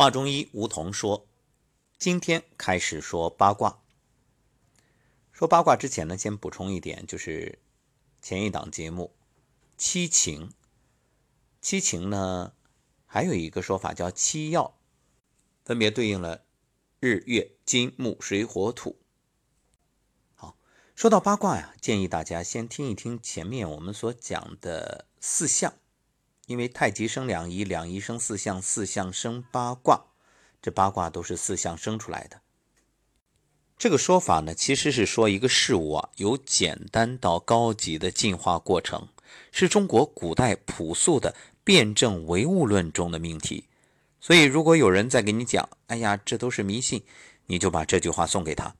华中医吴桐说：“今天开始说八卦。说八卦之前呢，先补充一点，就是前一档节目七情。七情呢，还有一个说法叫七曜，分别对应了日月金木水火土。好，说到八卦呀，建议大家先听一听前面我们所讲的四象。”因为太极生两仪，两仪生四象，四象生八卦，这八卦都是四象生出来的。这个说法呢，其实是说一个事物啊，由简单到高级的进化过程，是中国古代朴素的辩证唯物论中的命题。所以，如果有人在给你讲，哎呀，这都是迷信，你就把这句话送给他。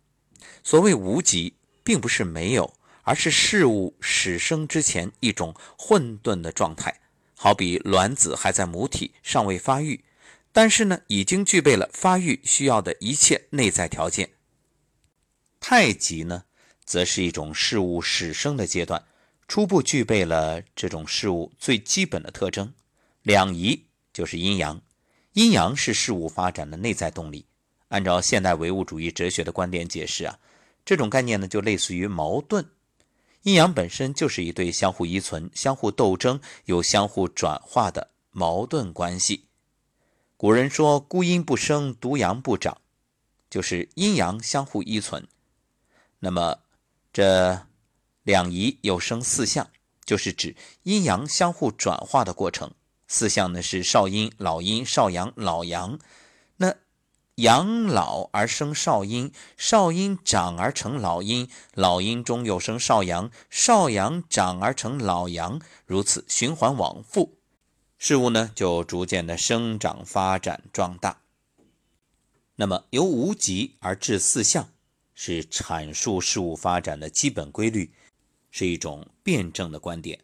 所谓无极，并不是没有，而是事物始生之前一种混沌的状态。好比卵子还在母体，尚未发育，但是呢，已经具备了发育需要的一切内在条件。太极呢，则是一种事物始生的阶段，初步具备了这种事物最基本的特征。两仪就是阴阳，阴阳是事物发展的内在动力。按照现代唯物主义哲学的观点解释啊，这种概念呢，就类似于矛盾。阴阳本身就是一对相互依存、相互斗争又相互转化的矛盾关系。古人说“孤阴不生，独阳不长”，就是阴阳相互依存。那么这两仪又生四象，就是指阴阳相互转化的过程。四象呢是少阴、老阴、少阳、老阳。那阳老而生少阴，少阴长而成老阴，老阴中又生少阳，少阳长而成老阳，如此循环往复，事物呢就逐渐的生长发展壮大。那么由无极而至四象，是阐述事物发展的基本规律，是一种辩证的观点。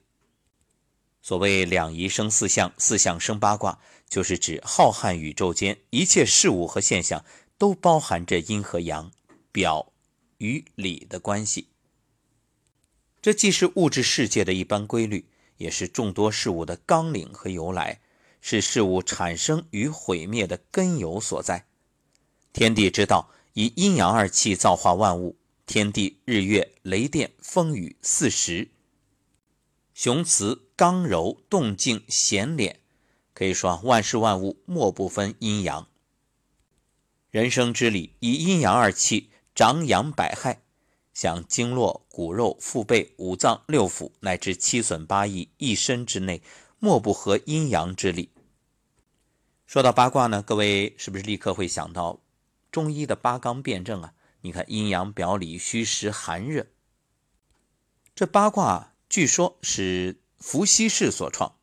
所谓两仪生四象，四象生八卦。就是指浩瀚宇宙间一切事物和现象都包含着阴和阳、表与里的关系。这既是物质世界的一般规律，也是众多事物的纲领和由来，是事物产生与毁灭的根由所在。天地之道以阴阳二气造化万物，天地、日月、雷电、风雨四时，雄雌、刚柔、动静、显敛。可以说，万事万物莫不分阴阳。人生之理以阴阳二气长养百害，像经络、骨肉、腹背、五脏六腑乃至七损八益一身之内，莫不合阴阳之理。说到八卦呢，各位是不是立刻会想到中医的八纲辩证啊？你看阴阳表里虚实寒热，这八卦据说是伏羲氏所创。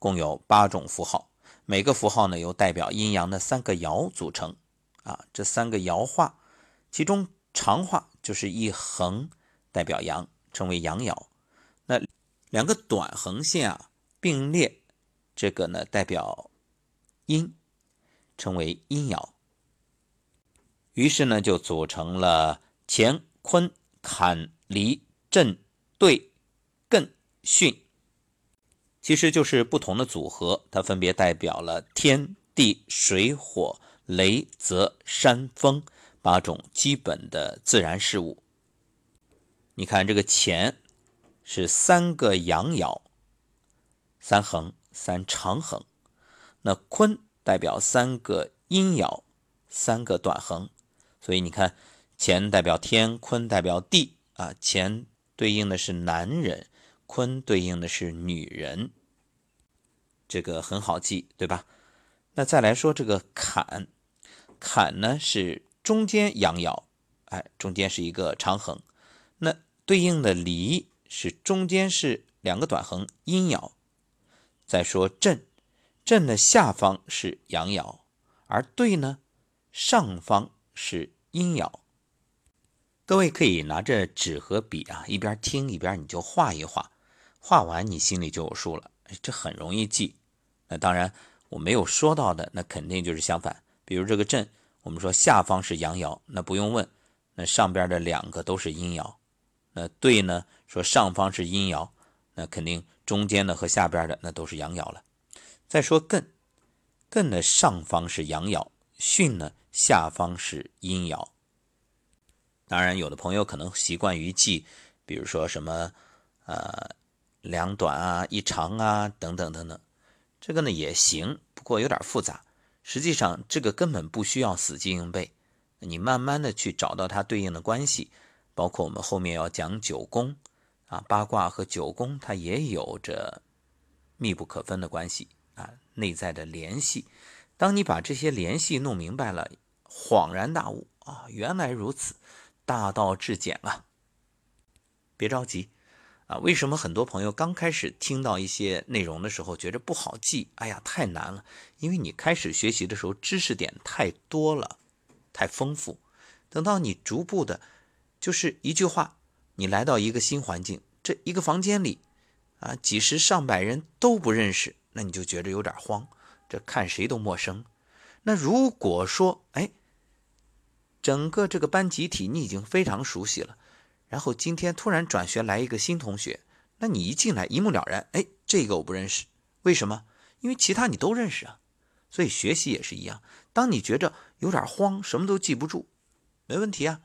共有八种符号，每个符号呢由代表阴阳的三个爻组成。啊，这三个爻画，其中长画就是一横代表阳，称为阳爻。那两个短横线啊并列，这个呢代表阴，称为阴爻。于是呢就组成了乾坤坎离震兑巽。其实就是不同的组合，它分别代表了天地水火雷泽山风八种基本的自然事物。你看这个乾是三个阳爻，三横三长横；那坤代表三个阴爻，三个短横。所以你看，乾代表天，坤代表地啊。乾对应的是男人。坤对应的是女人，这个很好记，对吧？那再来说这个坎，坎呢是中间阳爻，哎，中间是一个长横。那对应的离是中间是两个短横，阴爻。再说震，震的下方是阳爻，而兑呢上方是阴爻。各位可以拿着纸和笔啊，一边听一边你就画一画。画完你心里就有数了，这很容易记。那当然我没有说到的，那肯定就是相反。比如这个震，我们说下方是阳爻，那不用问，那上边的两个都是阴爻。那对呢，说上方是阴爻，那肯定中间的和下边的那都是阳爻了。再说艮，艮的上方是阳爻，巽呢下方是阴爻。当然，有的朋友可能习惯于记，比如说什么呃两短啊、一长啊等等等等，这个呢也行，不过有点复杂。实际上，这个根本不需要死记硬背，你慢慢的去找到它对应的关系，包括我们后面要讲九宫啊，八卦和九宫它也有着密不可分的关系啊，内在的联系。当你把这些联系弄明白了，恍然大悟啊，原来如此。大道至简啊，别着急啊！为什么很多朋友刚开始听到一些内容的时候觉着不好记？哎呀，太难了！因为你开始学习的时候知识点太多了，太丰富。等到你逐步的，就是一句话，你来到一个新环境，这一个房间里啊，几十上百人都不认识，那你就觉着有点慌，这看谁都陌生。那如果说，哎。整个这个班集体你已经非常熟悉了，然后今天突然转学来一个新同学，那你一进来一目了然，哎，这个我不认识，为什么？因为其他你都认识啊。所以学习也是一样，当你觉着有点慌，什么都记不住，没问题啊，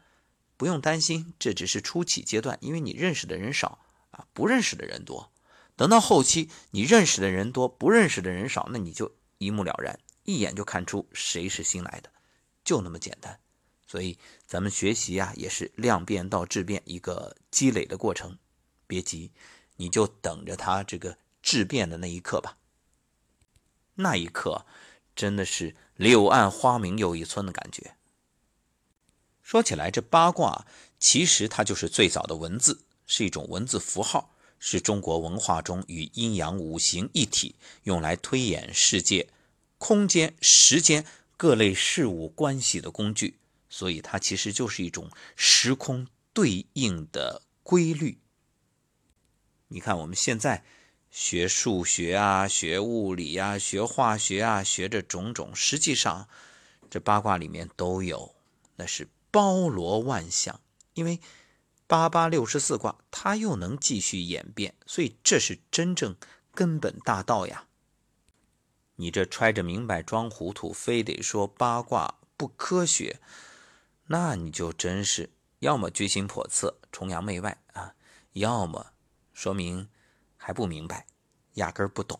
不用担心，这只是初期阶段，因为你认识的人少啊，不认识的人多。等到后期你认识的人多，不认识的人少，那你就一目了然，一眼就看出谁是新来的，就那么简单。所以咱们学习啊，也是量变到质变一个积累的过程。别急，你就等着它这个质变的那一刻吧。那一刻，真的是柳暗花明又一村的感觉。说起来，这八卦其实它就是最早的文字，是一种文字符号，是中国文化中与阴阳五行一体，用来推演世界、空间、时间各类事物关系的工具。所以它其实就是一种时空对应的规律。你看我们现在学数学啊、学物理啊、学化学啊、学这种种，实际上这八卦里面都有，那是包罗万象。因为八八六十四卦，它又能继续演变，所以这是真正根本大道呀。你这揣着明白装糊涂，非得说八卦不科学。那你就真是要么居心叵测、崇洋媚外啊，要么说明还不明白，压根儿不懂。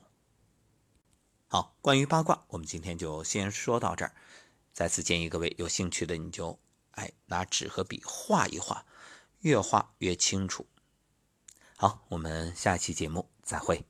好，关于八卦，我们今天就先说到这儿。再次建议各位有兴趣的，你就哎拿纸和笔画一画，越画越清楚。好，我们下期节目再会。